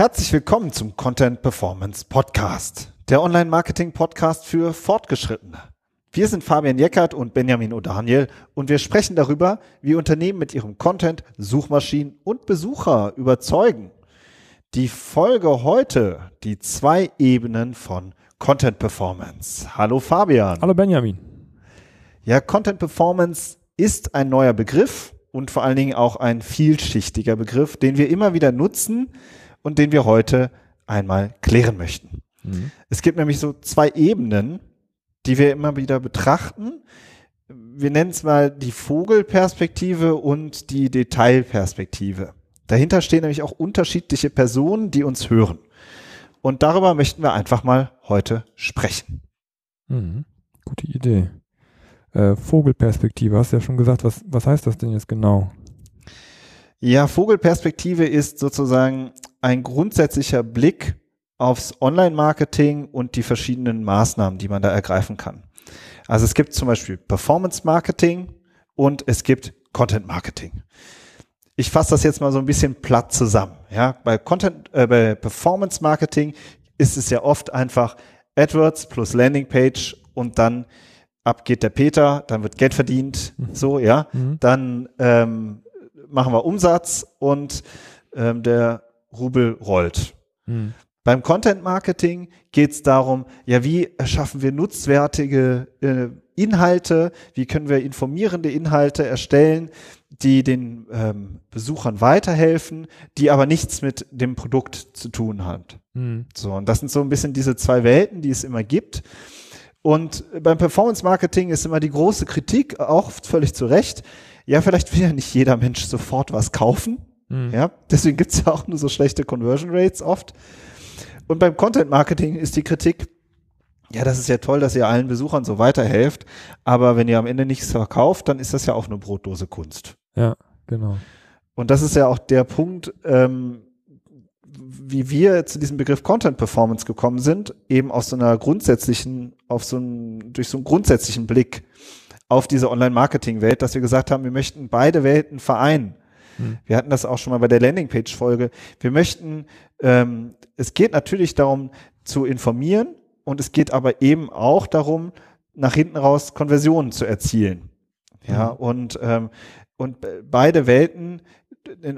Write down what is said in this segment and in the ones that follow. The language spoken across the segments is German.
Herzlich willkommen zum Content Performance Podcast, der Online-Marketing-Podcast für Fortgeschrittene. Wir sind Fabian Jeckert und Benjamin O'Daniel und wir sprechen darüber, wie Unternehmen mit ihrem Content Suchmaschinen und Besucher überzeugen. Die Folge heute, die zwei Ebenen von Content Performance. Hallo Fabian. Hallo Benjamin. Ja, Content Performance ist ein neuer Begriff und vor allen Dingen auch ein vielschichtiger Begriff, den wir immer wieder nutzen, und den wir heute einmal klären möchten. Mhm. Es gibt nämlich so zwei Ebenen, die wir immer wieder betrachten. Wir nennen es mal die Vogelperspektive und die Detailperspektive. Dahinter stehen nämlich auch unterschiedliche Personen, die uns hören. Und darüber möchten wir einfach mal heute sprechen. Mhm. Gute Idee. Äh, Vogelperspektive, hast du ja schon gesagt, was, was heißt das denn jetzt genau? Ja, Vogelperspektive ist sozusagen ein grundsätzlicher Blick aufs Online-Marketing und die verschiedenen Maßnahmen, die man da ergreifen kann. Also es gibt zum Beispiel Performance-Marketing und es gibt Content-Marketing. Ich fasse das jetzt mal so ein bisschen platt zusammen. Ja, bei Content, äh, bei Performance-Marketing ist es ja oft einfach AdWords plus Landingpage und dann ab geht der Peter, dann wird Geld verdient, mhm. so ja, mhm. dann ähm, machen wir Umsatz und ähm, der Rubel rollt. Hm. Beim Content Marketing geht es darum, ja, wie erschaffen wir nutzwertige äh, Inhalte, wie können wir informierende Inhalte erstellen, die den ähm, Besuchern weiterhelfen, die aber nichts mit dem Produkt zu tun haben. Hm. So, und das sind so ein bisschen diese zwei Welten, die es immer gibt. Und beim Performance Marketing ist immer die große Kritik, auch völlig zu Recht, ja, vielleicht will ja nicht jeder Mensch sofort was kaufen. Mhm. Ja, deswegen gibt es ja auch nur so schlechte Conversion Rates oft. Und beim Content Marketing ist die Kritik, ja, das ist ja toll, dass ihr allen Besuchern so weiterhelft, aber wenn ihr am Ende nichts verkauft, dann ist das ja auch eine Brotdose Kunst. Ja, genau. Und das ist ja auch der Punkt, ähm, wie wir zu diesem Begriff Content Performance gekommen sind, eben aus so einer grundsätzlichen, auf so einen, durch so einen grundsätzlichen Blick auf diese Online-Marketing-Welt, dass wir gesagt haben, wir möchten beide Welten vereinen. Hm. Wir hatten das auch schon mal bei der Landingpage-Folge. Wir möchten, ähm, es geht natürlich darum zu informieren und es geht aber eben auch darum, nach hinten raus Konversionen zu erzielen. Ja, mhm. und, ähm, und beide Welten,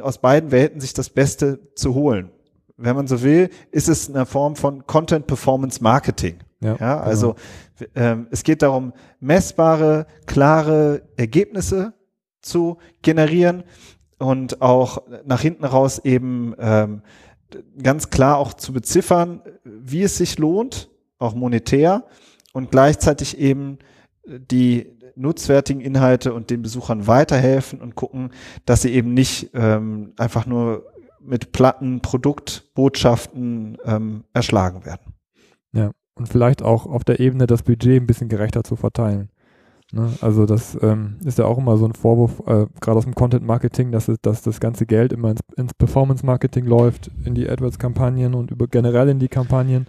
aus beiden Welten sich das Beste zu holen. Wenn man so will, ist es eine Form von Content Performance Marketing. Ja, ja also genau. ähm, es geht darum, messbare, klare Ergebnisse zu generieren und auch nach hinten raus eben ähm, ganz klar auch zu beziffern, wie es sich lohnt, auch monetär und gleichzeitig eben die nutzwertigen Inhalte und den Besuchern weiterhelfen und gucken, dass sie eben nicht ähm, einfach nur mit platten Produktbotschaften ähm, erschlagen werden. Ja, und vielleicht auch auf der Ebene das Budget ein bisschen gerechter zu verteilen. Ne? Also das ähm, ist ja auch immer so ein Vorwurf, äh, gerade aus dem Content Marketing, dass, es, dass das ganze Geld immer ins, ins Performance Marketing läuft, in die AdWords-Kampagnen und über, generell in die Kampagnen.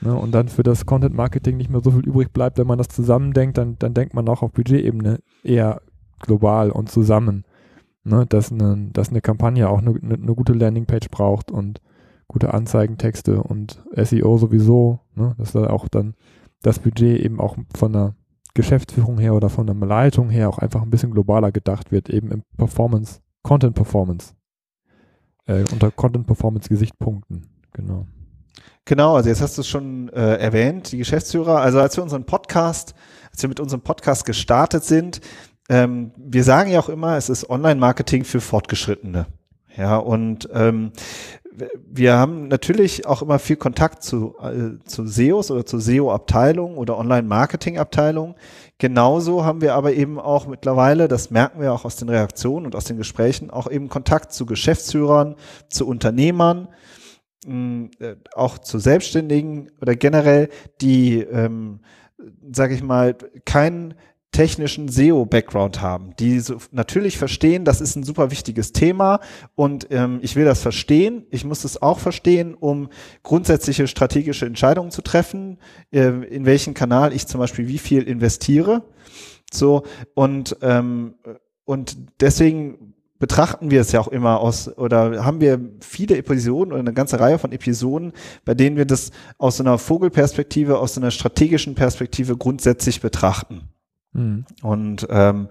Ne? Und dann für das Content Marketing nicht mehr so viel übrig bleibt, wenn man das zusammendenkt, dann, dann denkt man auch auf Budgetebene eher global und zusammen. Ne? Dass, eine, dass eine Kampagne auch eine, eine gute Landingpage braucht und gute Anzeigentexte und SEO sowieso, ne? dass da auch dann das Budget eben auch von der Geschäftsführung her oder von der Leitung her auch einfach ein bisschen globaler gedacht wird, eben im Performance, Content Performance, äh, unter Content Performance Gesichtspunkten, genau. Genau, also jetzt hast du es schon äh, erwähnt, die Geschäftsführer. Also als wir unseren Podcast, als wir mit unserem Podcast gestartet sind, ähm, wir sagen ja auch immer, es ist Online-Marketing für Fortgeschrittene. Ja, und ähm, wir haben natürlich auch immer viel Kontakt zu, äh, zu SEOs oder zu SEO-Abteilungen oder Online-Marketing-Abteilungen. Genauso haben wir aber eben auch mittlerweile, das merken wir auch aus den Reaktionen und aus den Gesprächen, auch eben Kontakt zu Geschäftsführern, zu Unternehmern, mh, äh, auch zu Selbstständigen oder generell, die, ähm, sage ich mal, keinen technischen SEO-Background haben, die so natürlich verstehen, das ist ein super wichtiges Thema und ähm, ich will das verstehen. Ich muss es auch verstehen, um grundsätzliche strategische Entscheidungen zu treffen, äh, in welchen Kanal ich zum Beispiel wie viel investiere. So und ähm, und deswegen betrachten wir es ja auch immer aus, oder haben wir viele Episoden oder eine ganze Reihe von Episoden, bei denen wir das aus einer Vogelperspektive, aus einer strategischen Perspektive grundsätzlich betrachten. Mhm. Und ähm,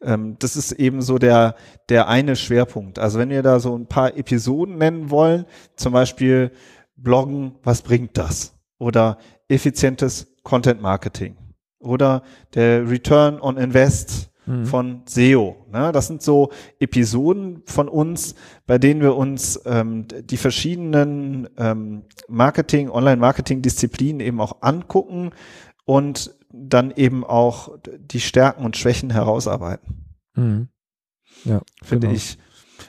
ähm, das ist eben so der, der eine Schwerpunkt. Also wenn wir da so ein paar Episoden nennen wollen, zum Beispiel Bloggen, was bringt das? Oder effizientes Content Marketing. Oder der Return on Invest mhm. von SEO. Ne? Das sind so Episoden von uns, bei denen wir uns ähm, die verschiedenen ähm, Marketing, Online-Marketing-Disziplinen eben auch angucken und dann eben auch die Stärken und Schwächen herausarbeiten. Mhm. Ja, finde genau. ich.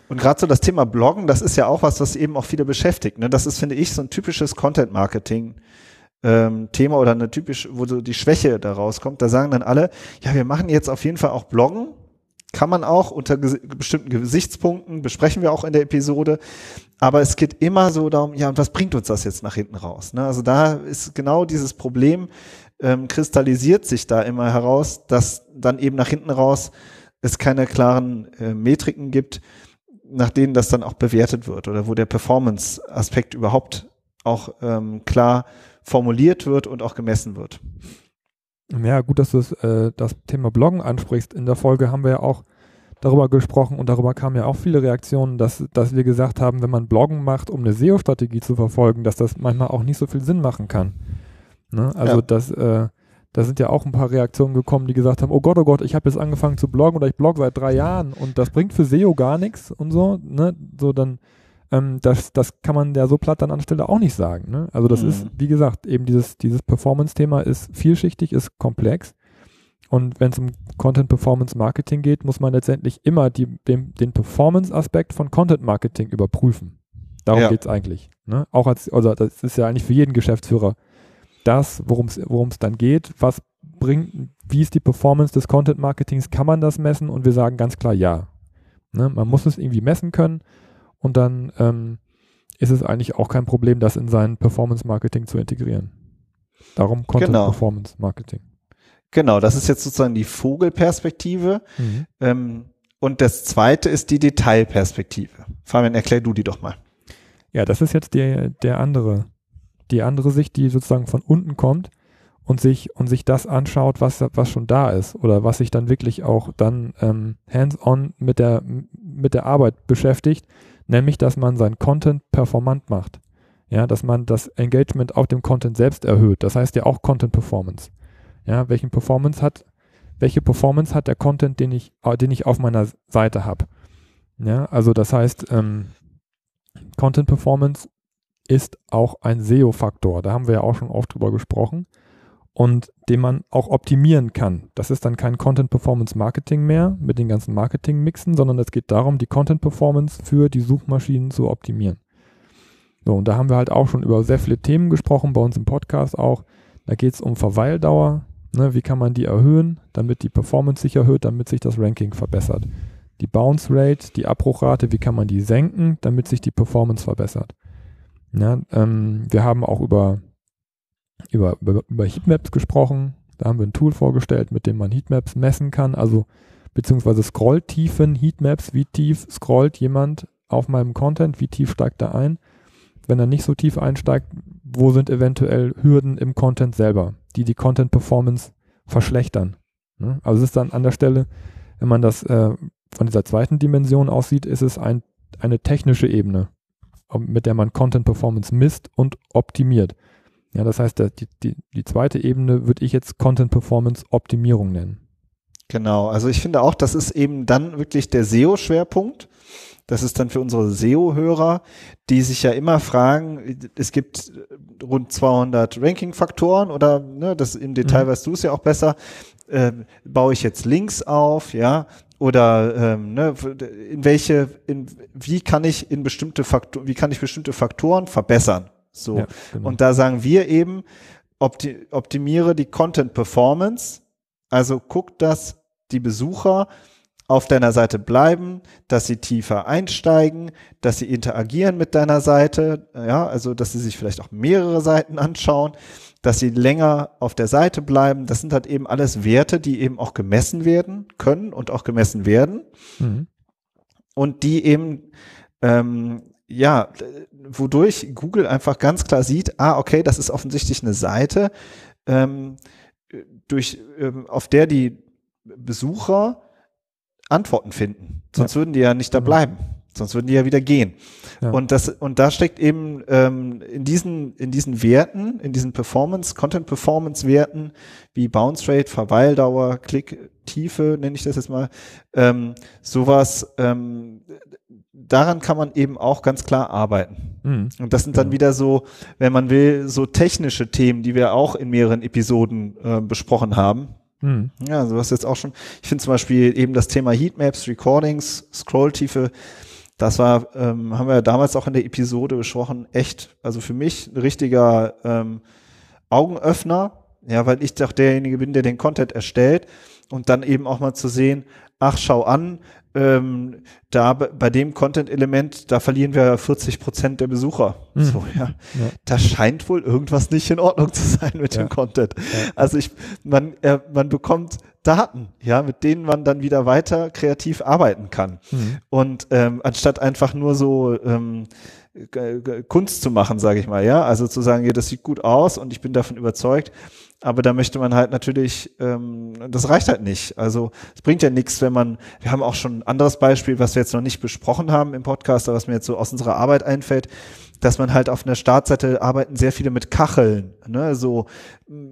Und gerade so das Thema Bloggen, das ist ja auch was, was eben auch viele beschäftigt. Ne? Das ist, finde ich, so ein typisches Content-Marketing ähm, Thema oder eine typisch, wo so die Schwäche da rauskommt, da sagen dann alle, ja, wir machen jetzt auf jeden Fall auch Bloggen. Kann man auch unter ges bestimmten Gesichtspunkten, besprechen wir auch in der Episode. Aber es geht immer so darum, ja, und was bringt uns das jetzt nach hinten raus? Ne? Also da ist genau dieses Problem, ähm, kristallisiert sich da immer heraus, dass dann eben nach hinten raus es keine klaren äh, Metriken gibt, nach denen das dann auch bewertet wird oder wo der Performance-Aspekt überhaupt auch ähm, klar formuliert wird und auch gemessen wird. Ja, gut, dass du das, äh, das Thema Bloggen ansprichst. In der Folge haben wir ja auch darüber gesprochen und darüber kamen ja auch viele Reaktionen, dass, dass wir gesagt haben, wenn man Bloggen macht, um eine SEO-Strategie zu verfolgen, dass das manchmal auch nicht so viel Sinn machen kann. Ne? Also ja. das, äh, da sind ja auch ein paar Reaktionen gekommen, die gesagt haben, oh Gott, oh Gott, ich habe jetzt angefangen zu bloggen oder ich blogge seit drei Jahren und das bringt für SEO gar nichts und so, ne? So dann ähm, das, das kann man ja so platt dann anstelle auch nicht sagen. Ne? Also das mhm. ist, wie gesagt, eben dieses, dieses Performance-Thema ist vielschichtig, ist komplex. Und wenn es um Content Performance Marketing geht, muss man letztendlich immer die, den, den Performance-Aspekt von Content Marketing überprüfen. Darum ja. geht es eigentlich. Ne? Auch als, also das ist ja eigentlich für jeden Geschäftsführer das, worum es dann geht. Was bringt, wie ist die Performance des Content Marketings? Kann man das messen? Und wir sagen ganz klar ja. Ne? Man muss es irgendwie messen können und dann ähm, ist es eigentlich auch kein Problem, das in sein Performance Marketing zu integrieren. Darum Content genau. Performance Marketing. Genau, das ist jetzt sozusagen die Vogelperspektive. Mhm. Ähm, und das zweite ist die Detailperspektive. Fabian, erklär du die doch mal. Ja, das ist jetzt der, der andere, die andere Sicht, die sozusagen von unten kommt und sich, und sich das anschaut, was, was schon da ist oder was sich dann wirklich auch dann ähm, hands-on mit der, mit der Arbeit beschäftigt nämlich dass man sein Content performant macht. Ja, dass man das Engagement auf dem Content selbst erhöht. Das heißt ja auch Content Performance. Ja, welchen Performance hat, welche Performance hat der Content, den ich, den ich auf meiner Seite habe? Ja, also das heißt, ähm, Content Performance ist auch ein SEO-Faktor. Da haben wir ja auch schon oft drüber gesprochen und den man auch optimieren kann. Das ist dann kein Content Performance Marketing mehr mit den ganzen Marketing-Mixen, sondern es geht darum, die Content Performance für die Suchmaschinen zu optimieren. So, und da haben wir halt auch schon über sehr viele Themen gesprochen, bei uns im Podcast auch. Da geht es um Verweildauer, ne, wie kann man die erhöhen, damit die Performance sich erhöht, damit sich das Ranking verbessert. Die Bounce Rate, die Abbruchrate, wie kann man die senken, damit sich die Performance verbessert. Ja, ähm, wir haben auch über über, über, Heatmaps gesprochen. Da haben wir ein Tool vorgestellt, mit dem man Heatmaps messen kann, also beziehungsweise Scrolltiefen, Heatmaps, wie tief scrollt jemand auf meinem Content, wie tief steigt er ein. Wenn er nicht so tief einsteigt, wo sind eventuell Hürden im Content selber, die die Content Performance verschlechtern. Ne? Also es ist dann an der Stelle, wenn man das äh, von dieser zweiten Dimension aussieht, ist es ein, eine technische Ebene, mit der man Content Performance misst und optimiert. Ja, das heißt, die, die, die zweite Ebene würde ich jetzt Content Performance Optimierung nennen. Genau, also ich finde auch, das ist eben dann wirklich der SEO-Schwerpunkt. Das ist dann für unsere SEO-Hörer, die sich ja immer fragen, es gibt rund 200 Ranking-Faktoren oder ne, das im Detail mhm. weißt du es ja auch besser. Äh, baue ich jetzt Links auf, ja, oder ähm, ne, in welche, in, wie kann ich in bestimmte Faktoren, wie kann ich bestimmte Faktoren verbessern? So. Ja, genau. Und da sagen wir eben, opti optimiere die Content Performance. Also guck, dass die Besucher auf deiner Seite bleiben, dass sie tiefer einsteigen, dass sie interagieren mit deiner Seite, ja, also dass sie sich vielleicht auch mehrere Seiten anschauen, dass sie länger auf der Seite bleiben. Das sind halt eben alles Werte, die eben auch gemessen werden können und auch gemessen werden. Mhm. und die eben ähm, ja, wodurch Google einfach ganz klar sieht, ah, okay, das ist offensichtlich eine Seite, ähm, durch, ähm, auf der die Besucher Antworten finden. Sonst ja. würden die ja nicht da genau. bleiben. Sonst würden die ja wieder gehen. Ja. Und das, und da steckt eben ähm, in diesen, in diesen Werten, in diesen Performance, Content Performance Werten, wie Bounce Rate, Verweildauer, Klicktiefe, nenne ich das jetzt mal, ähm, sowas, ähm, daran kann man eben auch ganz klar arbeiten. Mhm. Und das sind dann genau. wieder so, wenn man will, so technische Themen, die wir auch in mehreren Episoden äh, besprochen haben. Mhm. Ja, so was jetzt auch schon. Ich finde zum Beispiel eben das Thema Heatmaps, Recordings, Scrolltiefe. Das war, ähm, haben wir ja damals auch in der Episode besprochen, echt, also für mich ein richtiger ähm, Augenöffner, ja, weil ich doch derjenige bin, der den Content erstellt und dann eben auch mal zu sehen, ach, schau an, ähm, da bei dem Content-Element, da verlieren wir 40 Prozent der Besucher. Mhm. So, ja. ja. Da scheint wohl irgendwas nicht in Ordnung zu sein mit ja. dem Content. Ja. Also ich, man, äh, man bekommt Daten, ja, mit denen man dann wieder weiter kreativ arbeiten kann. Mhm. Und ähm, anstatt einfach nur so ähm, Kunst zu machen, sage ich mal, ja, also zu sagen, ja, das sieht gut aus und ich bin davon überzeugt, aber da möchte man halt natürlich, ähm, das reicht halt nicht. Also es bringt ja nichts, wenn man, wir haben auch schon ein anderes Beispiel, was wir jetzt noch nicht besprochen haben im Podcast, aber was mir jetzt so aus unserer Arbeit einfällt, dass man halt auf einer Startseite arbeiten sehr viele mit Kacheln. Ne? So,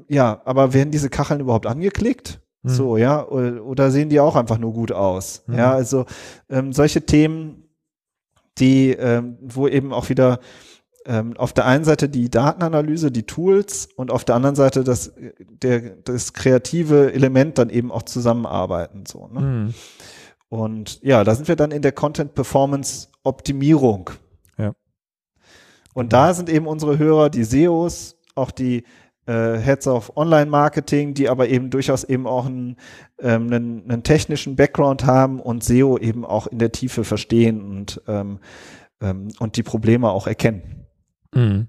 ja, aber werden diese Kacheln überhaupt angeklickt? Mhm. So, ja, oder, sehen die auch einfach nur gut aus? Mhm. Ja, also ähm, solche Themen, die, ähm, wo eben auch wieder ähm, auf der einen Seite die Datenanalyse, die Tools und auf der anderen Seite das, der, das kreative Element dann eben auch zusammenarbeiten. So, ne? Mhm. Und ja, da sind wir dann in der Content Performance Optimierung. Ja. Und da sind eben unsere Hörer, die SEOs, auch die äh, Heads of Online Marketing, die aber eben durchaus eben auch einen, ähm, einen, einen technischen Background haben und SEO eben auch in der Tiefe verstehen und, ähm, ähm, und die Probleme auch erkennen. Mhm.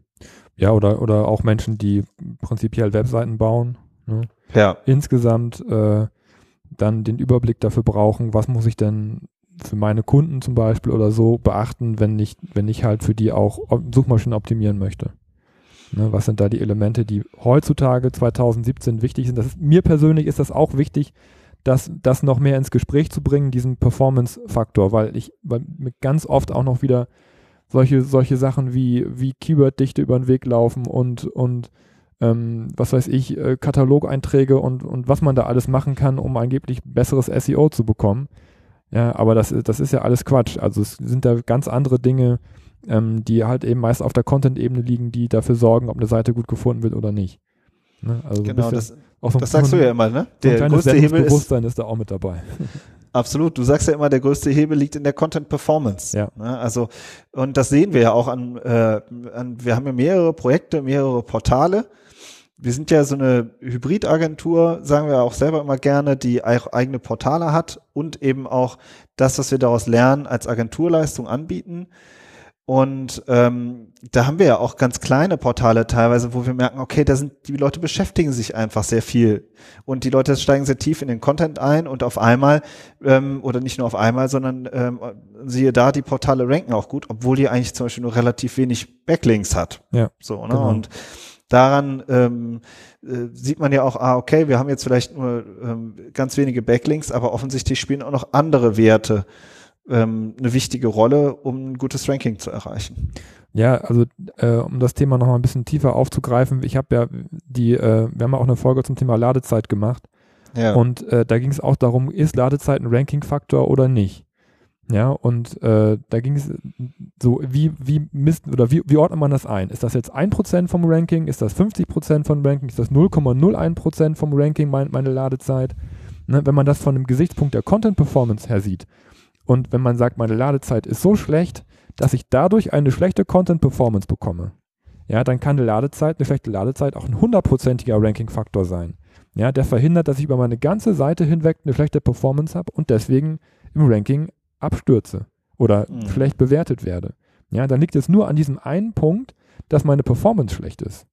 Ja, oder, oder auch Menschen, die prinzipiell Webseiten bauen. Ne? Ja. Insgesamt äh, dann den Überblick dafür brauchen, was muss ich denn für meine Kunden zum Beispiel oder so beachten, wenn ich, wenn ich halt für die auch Suchmaschinen optimieren möchte. Ne, was sind da die Elemente, die heutzutage 2017 wichtig sind? Ist, mir persönlich ist das auch wichtig, das, das noch mehr ins Gespräch zu bringen, diesen Performance-Faktor, weil ich weil mir ganz oft auch noch wieder solche, solche Sachen wie, wie Keyword-Dichte über den Weg laufen und, und ähm, was weiß ich, äh, Katalogeinträge und, und was man da alles machen kann, um angeblich besseres SEO zu bekommen. Ja, aber das, das ist ja alles Quatsch. Also es sind da ganz andere Dinge, ähm, die halt eben meist auf der Content-Ebene liegen, die dafür sorgen, ob eine Seite gut gefunden wird oder nicht. Ne? Also genau, das, so das sagst du ja immer, ne? Der größte Hebel ist, ist da auch mit dabei. Absolut. Du sagst ja immer, der größte Hebel liegt in der Content Performance. Ja. Ne? Also, und das sehen wir ja auch an, äh, an, wir haben ja mehrere Projekte, mehrere Portale. Wir sind ja so eine Hybridagentur, sagen wir auch selber immer gerne, die auch eigene Portale hat und eben auch das, was wir daraus lernen, als Agenturleistung anbieten. Und ähm, da haben wir ja auch ganz kleine Portale teilweise, wo wir merken, okay, da sind die Leute beschäftigen sich einfach sehr viel und die Leute steigen sehr tief in den Content ein und auf einmal ähm, oder nicht nur auf einmal, sondern ähm, siehe da, die Portale ranken auch gut, obwohl die eigentlich zum Beispiel nur relativ wenig Backlinks hat. Ja. So ne genau. und daran ähm, äh, sieht man ja auch, ah, okay, wir haben jetzt vielleicht nur ähm, ganz wenige Backlinks, aber offensichtlich spielen auch noch andere Werte ähm, eine wichtige Rolle, um ein gutes Ranking zu erreichen. Ja, also äh, um das Thema nochmal ein bisschen tiefer aufzugreifen, ich habe ja die, äh, wir haben ja auch eine Folge zum Thema Ladezeit gemacht. Ja. Und äh, da ging es auch darum, ist Ladezeit ein Ranking-Faktor oder nicht? Ja, und äh, da ging es so, wie, wie misst oder wie, wie ordnet man das ein? Ist das jetzt 1% vom Ranking? Ist das 50% vom Ranking? Ist das 0,01% vom Ranking mein, meine Ladezeit? Ne, wenn man das von dem Gesichtspunkt der Content Performance her sieht, und wenn man sagt, meine Ladezeit ist so schlecht, dass ich dadurch eine schlechte Content Performance bekomme, ja, dann kann eine Ladezeit, eine schlechte Ladezeit auch ein hundertprozentiger Ranking-Faktor sein. Ja, der verhindert, dass ich über meine ganze Seite hinweg eine schlechte Performance habe und deswegen im Ranking abstürze oder mhm. schlecht bewertet werde. Ja, dann liegt es nur an diesem einen Punkt, dass meine Performance schlecht ist.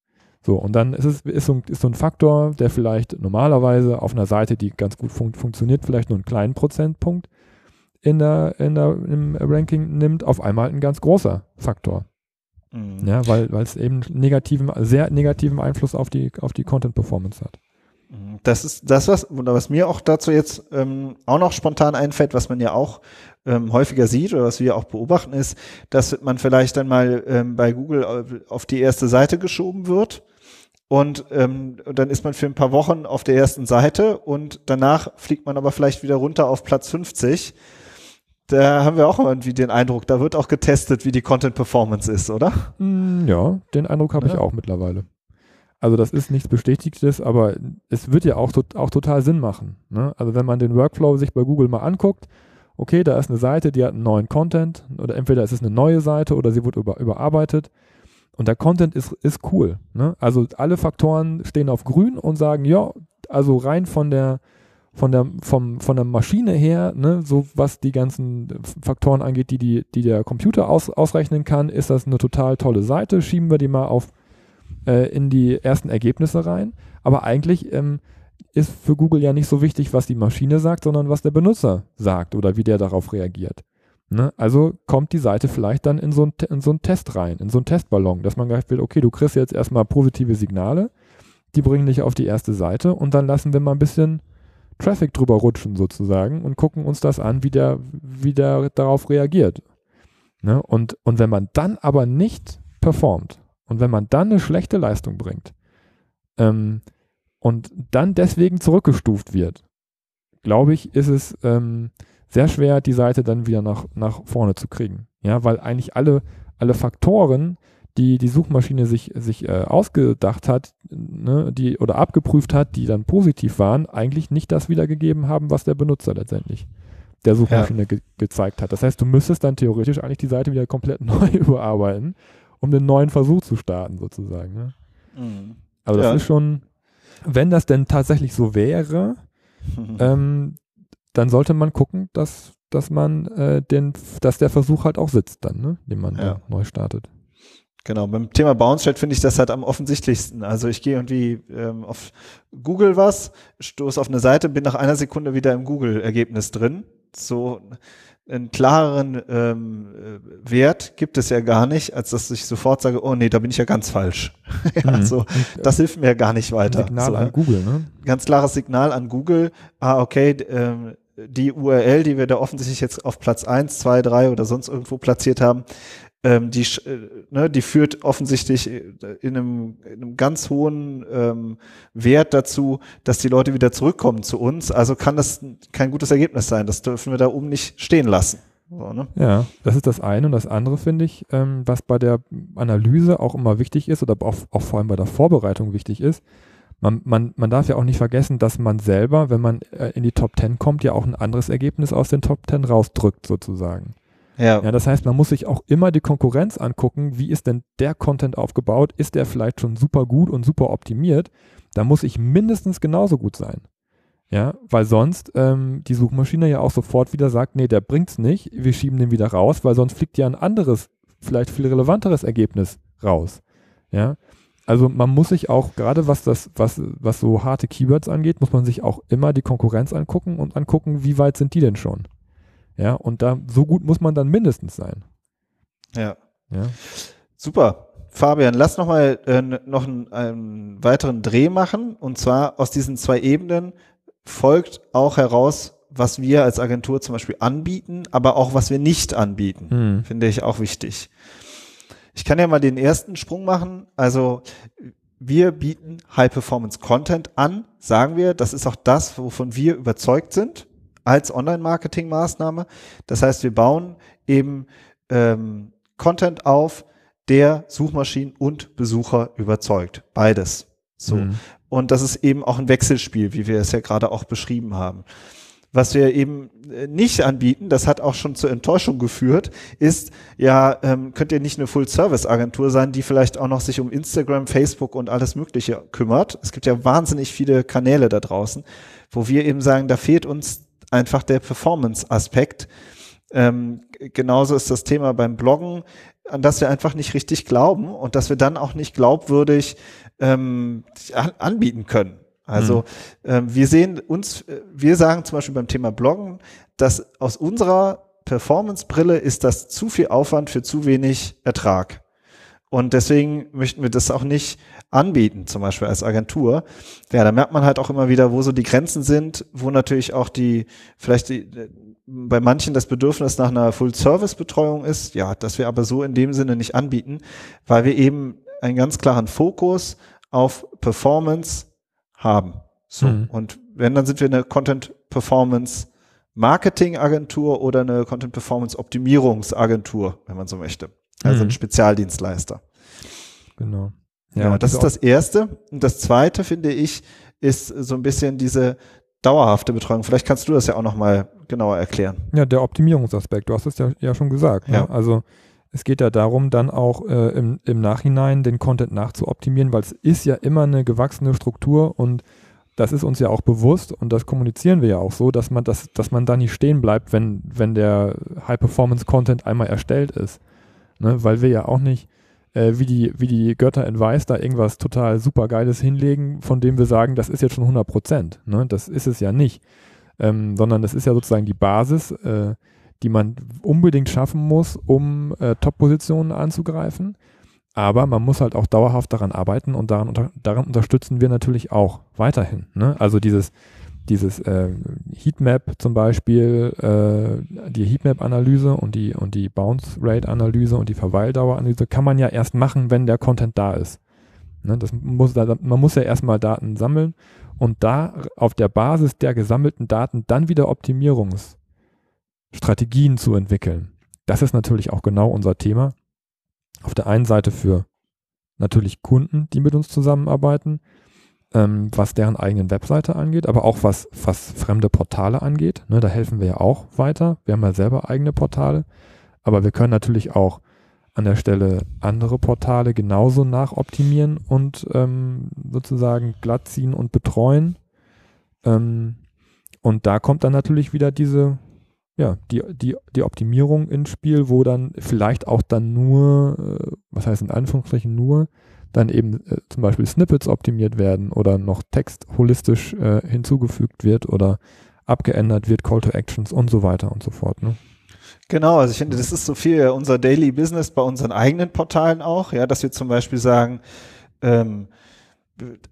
So, und dann ist es ist so, ist so ein Faktor, der vielleicht normalerweise auf einer Seite, die ganz gut fun funktioniert, vielleicht nur einen kleinen Prozentpunkt in der, in der, im Ranking nimmt, auf einmal ein ganz großer Faktor. Mhm. Ja, weil es eben negativen, sehr negativen Einfluss auf die, auf die Content-Performance hat. Mhm. Das ist das, was, was mir auch dazu jetzt ähm, auch noch spontan einfällt, was man ja auch ähm, häufiger sieht oder was wir auch beobachten, ist, dass man vielleicht dann mal ähm, bei Google auf die erste Seite geschoben wird und, ähm, und dann ist man für ein paar Wochen auf der ersten Seite und danach fliegt man aber vielleicht wieder runter auf Platz 50. Da haben wir auch irgendwie den Eindruck, da wird auch getestet, wie die Content Performance ist, oder? Mm, ja, den Eindruck habe ja. ich auch mittlerweile. Also das ist nichts Bestätigtes, aber es wird ja auch, auch total Sinn machen. Ne? Also wenn man den Workflow sich bei Google mal anguckt, okay, da ist eine Seite, die hat einen neuen Content oder entweder ist es eine neue Seite oder sie wird über, überarbeitet und der Content ist, ist cool. Ne? Also alle Faktoren stehen auf grün und sagen, ja, also rein von der, von der, vom, von der Maschine her, ne, so was die ganzen Faktoren angeht, die, die, die der Computer aus, ausrechnen kann, ist das eine total tolle Seite. Schieben wir die mal auf äh, in die ersten Ergebnisse rein. Aber eigentlich ähm, ist für Google ja nicht so wichtig, was die Maschine sagt, sondern was der Benutzer sagt oder wie der darauf reagiert. Ne? Also kommt die Seite vielleicht dann in so, ein, in so einen Test rein, in so einen Testballon, dass man gleich will, okay, du kriegst jetzt erstmal positive Signale, die bringen dich auf die erste Seite und dann lassen wir mal ein bisschen Traffic drüber rutschen sozusagen und gucken uns das an, wie der, wie der darauf reagiert. Ne? Und, und wenn man dann aber nicht performt und wenn man dann eine schlechte Leistung bringt ähm, und dann deswegen zurückgestuft wird, glaube ich, ist es ähm, sehr schwer, die Seite dann wieder nach, nach vorne zu kriegen. Ja, weil eigentlich alle, alle Faktoren, die die Suchmaschine sich, sich äh, ausgedacht hat, ne, die oder abgeprüft hat, die dann positiv waren, eigentlich nicht das wiedergegeben haben, was der Benutzer letztendlich der Suchmaschine ja. ge gezeigt hat. Das heißt, du müsstest dann theoretisch eigentlich die Seite wieder komplett neu überarbeiten, um den neuen Versuch zu starten, sozusagen. Ne? Mhm. Also das ja. ist schon, wenn das denn tatsächlich so wäre, ähm, dann sollte man gucken, dass, dass man äh, den, dass der Versuch halt auch sitzt dann, ne, den man ja. neu startet. Genau, beim Thema Bounce Chat finde ich das halt am offensichtlichsten. Also ich gehe irgendwie ähm, auf Google was, stoße auf eine Seite, bin nach einer Sekunde wieder im Google-Ergebnis drin. So einen klareren ähm, äh, Wert gibt es ja gar nicht, als dass ich sofort sage, oh nee, da bin ich ja ganz falsch. ja, mhm. so, das hilft mir ja gar nicht weiter. Signal so, an Google, ne? Ganz klares Signal an Google. Ah, okay, ähm, die URL, die wir da offensichtlich jetzt auf Platz eins, zwei, drei oder sonst irgendwo platziert haben, ähm, die, äh, ne, die führt offensichtlich äh, in einem, in einem ganz hohen ähm, Wert dazu, dass die Leute wieder zurückkommen zu uns. Also kann das kein gutes Ergebnis sein. Das dürfen wir da oben nicht stehen lassen. So, ne? Ja, das ist das eine. Und das andere finde ich, ähm, was bei der Analyse auch immer wichtig ist oder auch, auch vor allem bei der Vorbereitung wichtig ist, man, man, man darf ja auch nicht vergessen, dass man selber, wenn man äh, in die Top 10 kommt, ja auch ein anderes Ergebnis aus den Top 10 rausdrückt, sozusagen. Ja. ja. Das heißt, man muss sich auch immer die Konkurrenz angucken. Wie ist denn der Content aufgebaut? Ist der vielleicht schon super gut und super optimiert? Da muss ich mindestens genauso gut sein. Ja, weil sonst ähm, die Suchmaschine ja auch sofort wieder sagt, nee, der bringt's nicht, wir schieben den wieder raus, weil sonst fliegt ja ein anderes, vielleicht viel relevanteres Ergebnis raus. Ja, also man muss sich auch, gerade was das, was, was so harte Keywords angeht, muss man sich auch immer die Konkurrenz angucken und angucken, wie weit sind die denn schon. Ja, und da so gut muss man dann mindestens sein. Ja. ja. Super. Fabian, lass noch mal äh, noch einen, einen weiteren Dreh machen. Und zwar aus diesen zwei Ebenen folgt auch heraus, was wir als Agentur zum Beispiel anbieten, aber auch was wir nicht anbieten. Hm. Finde ich auch wichtig. Ich kann ja mal den ersten Sprung machen. Also wir bieten High-Performance-Content an, sagen wir. Das ist auch das, wovon wir überzeugt sind als Online-Marketing-Maßnahme. Das heißt, wir bauen eben ähm, Content auf, der Suchmaschinen und Besucher überzeugt. Beides. So. Mhm. Und das ist eben auch ein Wechselspiel, wie wir es ja gerade auch beschrieben haben. Was wir eben äh, nicht anbieten, das hat auch schon zur Enttäuschung geführt, ist, ja, ähm, könnt ihr nicht eine Full-Service-Agentur sein, die vielleicht auch noch sich um Instagram, Facebook und alles Mögliche kümmert. Es gibt ja wahnsinnig viele Kanäle da draußen, wo wir eben sagen, da fehlt uns einfach der Performance-Aspekt. Ähm, genauso ist das Thema beim Bloggen, an das wir einfach nicht richtig glauben und dass wir dann auch nicht glaubwürdig ähm, anbieten können. Also mhm. äh, wir sehen uns, äh, wir sagen zum Beispiel beim Thema Bloggen, dass aus unserer Performance-Brille ist das zu viel Aufwand für zu wenig Ertrag. Und deswegen möchten wir das auch nicht anbieten, zum Beispiel als Agentur. Ja, da merkt man halt auch immer wieder, wo so die Grenzen sind, wo natürlich auch die, vielleicht die, bei manchen das Bedürfnis nach einer Full-Service-Betreuung ist. Ja, das wir aber so in dem Sinne nicht anbieten, weil wir eben einen ganz klaren Fokus auf Performance haben. So. Mhm. Und wenn, dann sind wir eine Content Performance Marketing Agentur oder eine Content Performance Optimierungsagentur, wenn man so möchte. Also mhm. ein Spezialdienstleister. Genau. Ja, ja das ist das erste. Und das zweite, finde ich, ist so ein bisschen diese dauerhafte Betreuung. Vielleicht kannst du das ja auch nochmal genauer erklären. Ja, der Optimierungsaspekt. Du hast es ja, ja schon gesagt. Ne? Ja. Also es geht ja darum, dann auch äh, im, im Nachhinein den Content nachzuoptimieren, weil es ist ja immer eine gewachsene Struktur und das ist uns ja auch bewusst und das kommunizieren wir ja auch so, dass man, das, dass man da nicht stehen bleibt, wenn, wenn der High-Performance-Content einmal erstellt ist. Ne? Weil wir ja auch nicht äh, wie, die, wie die Götter in Weiß da irgendwas total super Geiles hinlegen, von dem wir sagen, das ist jetzt schon 100 Prozent. Ne? Das ist es ja nicht. Ähm, sondern das ist ja sozusagen die Basis, äh, die man unbedingt schaffen muss, um äh, Top-Positionen anzugreifen. Aber man muss halt auch dauerhaft daran arbeiten und daran, unter, daran unterstützen wir natürlich auch weiterhin. Ne? Also dieses, dieses äh, Heatmap zum Beispiel, äh, die Heatmap-Analyse und die, und die Bounce-Rate-Analyse und die Verweildauer-Analyse kann man ja erst machen, wenn der Content da ist. Ne, das muss, man muss ja erstmal Daten sammeln und da auf der Basis der gesammelten Daten dann wieder Optimierungsstrategien zu entwickeln. Das ist natürlich auch genau unser Thema. Auf der einen Seite für natürlich Kunden, die mit uns zusammenarbeiten, ähm, was deren eigenen Webseite angeht, aber auch was, was fremde Portale angeht. Ne, da helfen wir ja auch weiter. Wir haben ja selber eigene Portale, aber wir können natürlich auch an der Stelle andere Portale genauso nachoptimieren und ähm, sozusagen glatt ziehen und betreuen. Ähm, und da kommt dann natürlich wieder diese, ja, die, die, die Optimierung ins Spiel, wo dann vielleicht auch dann nur, äh, was heißt in Anführungsstrichen nur, dann eben äh, zum Beispiel Snippets optimiert werden oder noch Text holistisch äh, hinzugefügt wird oder abgeändert wird, Call to Actions und so weiter und so fort. Ne? Genau, also ich finde, das ist so viel unser Daily Business bei unseren eigenen Portalen auch, ja, dass wir zum Beispiel sagen, ähm,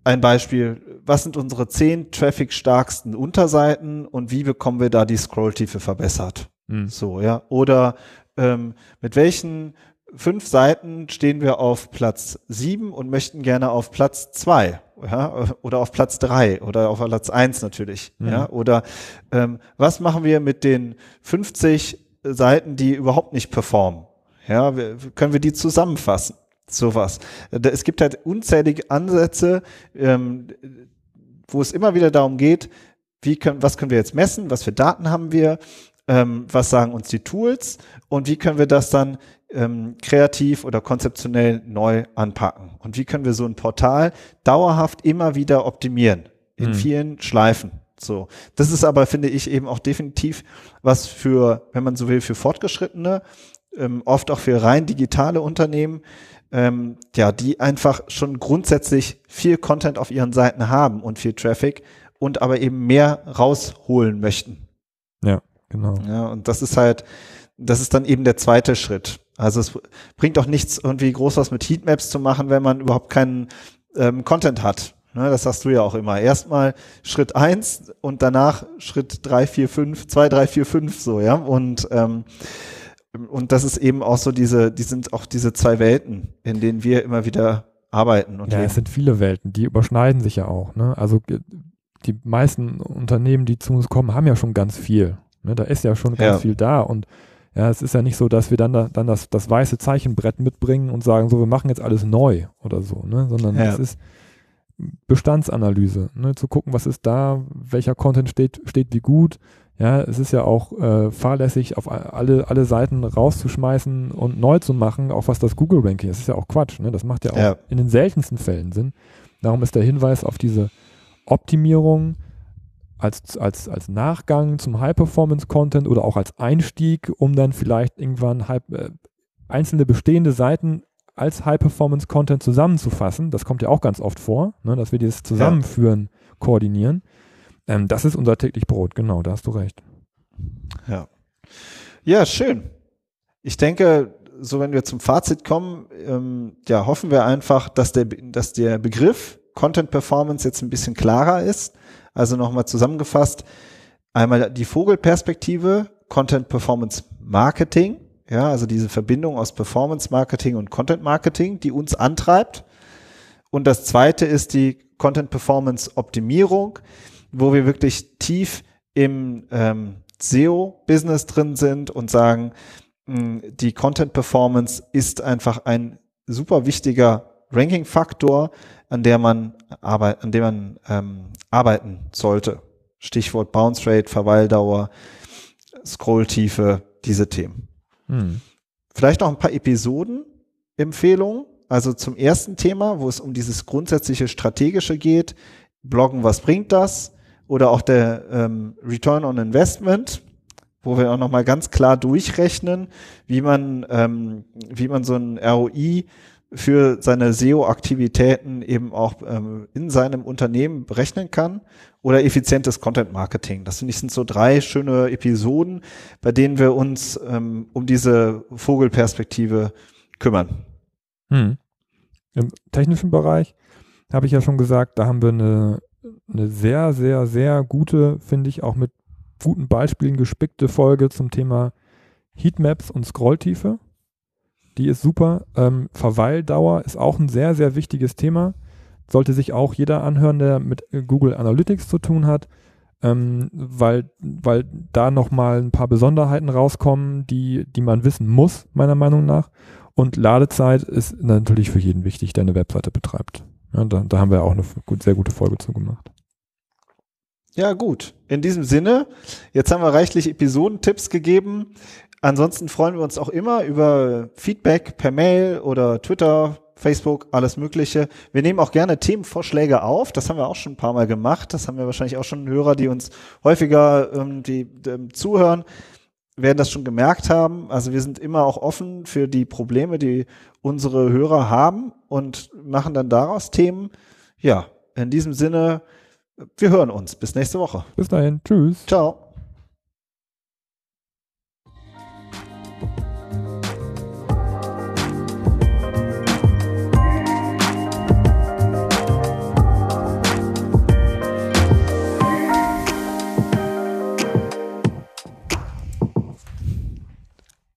ein Beispiel, was sind unsere zehn traffic-starksten Unterseiten und wie bekommen wir da die Scrolltiefe verbessert? Mhm. So, ja. Oder ähm, mit welchen fünf Seiten stehen wir auf Platz sieben und möchten gerne auf Platz zwei, ja, oder auf Platz drei oder auf Platz eins natürlich, mhm. ja. Oder ähm, was machen wir mit den 50 Seiten, die überhaupt nicht performen? Ja, können wir die zusammenfassen? Sowas. Es gibt halt unzählige Ansätze, ähm, wo es immer wieder darum geht, wie können, was können wir jetzt messen, was für Daten haben wir, ähm, was sagen uns die Tools und wie können wir das dann ähm, kreativ oder konzeptionell neu anpacken und wie können wir so ein Portal dauerhaft immer wieder optimieren in hm. vielen Schleifen. So, das ist aber finde ich eben auch definitiv was für, wenn man so will, für fortgeschrittene, ähm, oft auch für rein digitale Unternehmen, ähm, ja, die einfach schon grundsätzlich viel Content auf ihren Seiten haben und viel Traffic und aber eben mehr rausholen möchten. Ja, genau. Ja, und das ist halt, das ist dann eben der zweite Schritt. Also es bringt auch nichts, irgendwie groß was mit Heatmaps zu machen, wenn man überhaupt keinen ähm, Content hat. Ne, das sagst du ja auch immer. Erstmal Schritt eins und danach Schritt drei, vier, fünf, zwei, drei, vier, fünf, so, ja. Und ähm, und das ist eben auch so diese, die sind auch diese zwei Welten, in denen wir immer wieder arbeiten. Und ja, leben. es sind viele Welten, die überschneiden sich ja auch. Ne? Also die meisten Unternehmen, die zu uns kommen, haben ja schon ganz viel. Ne? Da ist ja schon ganz ja. viel da und ja, es ist ja nicht so, dass wir dann, da, dann das, das weiße Zeichenbrett mitbringen und sagen, so, wir machen jetzt alles neu oder so, ne? sondern ja. es ist Bestandsanalyse, ne? zu gucken, was ist da, welcher Content steht, steht wie gut, ja, es ist ja auch äh, fahrlässig, auf alle, alle Seiten rauszuschmeißen und neu zu machen, auch was das Google-Ranking ist. Das ist ja auch Quatsch. Ne? Das macht ja auch ja. in den seltensten Fällen Sinn. Darum ist der Hinweis auf diese Optimierung als, als, als Nachgang zum High-Performance-Content oder auch als Einstieg, um dann vielleicht irgendwann äh, einzelne bestehende Seiten als High-Performance-Content zusammenzufassen. Das kommt ja auch ganz oft vor, ne? dass wir dieses Zusammenführen ja koordinieren. Ähm, das ist unser täglich Brot, genau, da hast du recht. Ja. Ja, schön. Ich denke, so wenn wir zum Fazit kommen, ähm, ja, hoffen wir einfach, dass der, dass der Begriff Content Performance jetzt ein bisschen klarer ist. Also nochmal zusammengefasst, einmal die Vogelperspektive, Content Performance Marketing, ja, also diese Verbindung aus Performance Marketing und Content Marketing, die uns antreibt. Und das zweite ist die Content Performance Optimierung, wo wir wirklich tief im ähm, SEO-Business drin sind und sagen, mh, die Content Performance ist einfach ein super wichtiger Ranking-Faktor, an der man arbeit, an dem man ähm, arbeiten sollte. Stichwort Bounce Rate, Verweildauer, Scrolltiefe, diese Themen. Hm. Vielleicht noch ein paar Episoden-Empfehlungen. Also zum ersten Thema, wo es um dieses grundsätzliche Strategische geht. Bloggen, was bringt das? Oder auch der ähm, Return on Investment, wo wir auch nochmal ganz klar durchrechnen, wie man, ähm, wie man so ein ROI für seine SEO-Aktivitäten eben auch ähm, in seinem Unternehmen berechnen kann oder effizientes Content Marketing. Das finde ich sind so drei schöne Episoden, bei denen wir uns ähm, um diese Vogelperspektive kümmern. Hm. Im technischen Bereich habe ich ja schon gesagt, da haben wir eine, eine sehr, sehr, sehr gute, finde ich, auch mit guten Beispielen gespickte Folge zum Thema Heatmaps und Scrolltiefe. Die ist super. Ähm, Verweildauer ist auch ein sehr, sehr wichtiges Thema. Sollte sich auch jeder anhören, der mit Google Analytics zu tun hat, ähm, weil, weil da nochmal ein paar Besonderheiten rauskommen, die, die man wissen muss, meiner Meinung nach. Und Ladezeit ist natürlich für jeden wichtig, der eine Webseite betreibt. Ja, da, da haben wir auch eine gut, sehr gute Folge zu gemacht. Ja, gut. In diesem Sinne, jetzt haben wir reichlich Episodentipps gegeben. Ansonsten freuen wir uns auch immer über Feedback per Mail oder Twitter, Facebook, alles Mögliche. Wir nehmen auch gerne Themenvorschläge auf. Das haben wir auch schon ein paar Mal gemacht. Das haben wir wahrscheinlich auch schon Hörer, die uns häufiger ähm, die, die, zuhören, werden das schon gemerkt haben. Also wir sind immer auch offen für die Probleme, die unsere Hörer haben und machen dann daraus Themen. Ja, in diesem Sinne, wir hören uns. Bis nächste Woche. Bis dahin. Tschüss. Ciao.